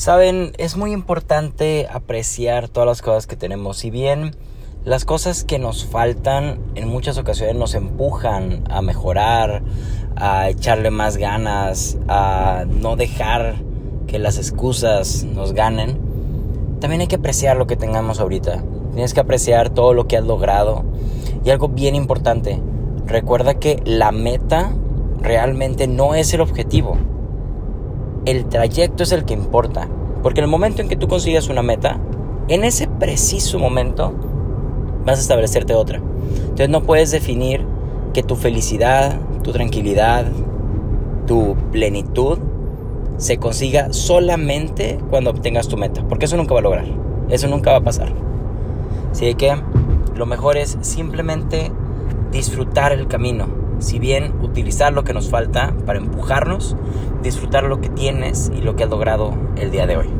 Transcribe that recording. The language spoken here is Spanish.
Saben, es muy importante apreciar todas las cosas que tenemos. Si bien las cosas que nos faltan en muchas ocasiones nos empujan a mejorar, a echarle más ganas, a no dejar que las excusas nos ganen, también hay que apreciar lo que tengamos ahorita. Tienes que apreciar todo lo que has logrado. Y algo bien importante, recuerda que la meta realmente no es el objetivo. El trayecto es el que importa. Porque en el momento en que tú consigas una meta, en ese preciso momento vas a establecerte otra. Entonces no puedes definir que tu felicidad, tu tranquilidad, tu plenitud se consiga solamente cuando obtengas tu meta. Porque eso nunca va a lograr. Eso nunca va a pasar. Así que lo mejor es simplemente disfrutar el camino. Si bien utilizar lo que nos falta para empujarnos, disfrutar lo que tienes y lo que has logrado el día de hoy.